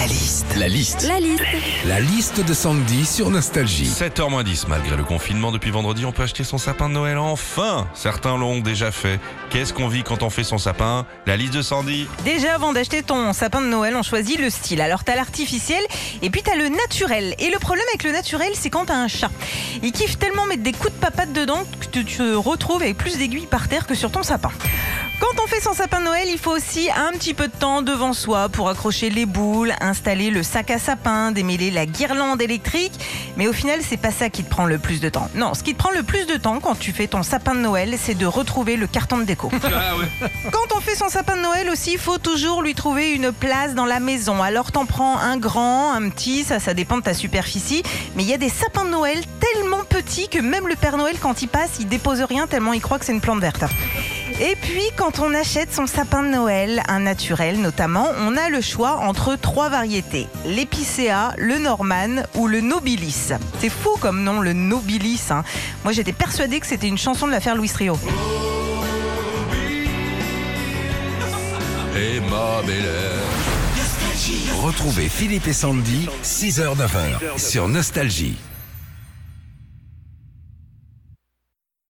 La liste. La liste. La liste. La liste de Sandy sur Nostalgie. 7h10, malgré le confinement depuis vendredi, on peut acheter son sapin de Noël enfin Certains l'ont déjà fait. Qu'est-ce qu'on vit quand on fait son sapin? La liste de Sandy Déjà, avant d'acheter ton sapin de Noël, on choisit le style. Alors, t'as l'artificiel et puis t'as le naturel. Et le problème avec le naturel, c'est quand t'as un chat. Il kiffe tellement mettre des coups de papate dedans que tu te retrouves avec plus d'aiguilles par terre que sur ton sapin. Quand on fait son sapin de Noël, il faut aussi un petit peu de temps devant soi pour accrocher les boules, installer le sac à sapin, démêler la guirlande électrique. Mais au final, c'est pas ça qui te prend le plus de temps. Non, ce qui te prend le plus de temps quand tu fais ton sapin de Noël, c'est de retrouver le carton de déco. Quand on fait son sapin de Noël aussi, il faut toujours lui trouver une place dans la maison. Alors t'en prends un grand, un petit, ça ça dépend de ta superficie. Mais il y a des sapins de Noël tellement petits que même le Père Noël quand il passe, il dépose rien tellement il croit que c'est une plante verte. Et puis quand on achète son sapin de Noël, un naturel notamment, on a le choix entre trois variétés. L'épicéa, le Norman ou le Nobilis. C'est fou comme nom le Nobilis. hein. Moi j'étais persuadée que c'était une chanson de l'affaire Louis Trio. Et ma belle Retrouvez Philippe et Sandy, 6h-9h sur Nostalgie.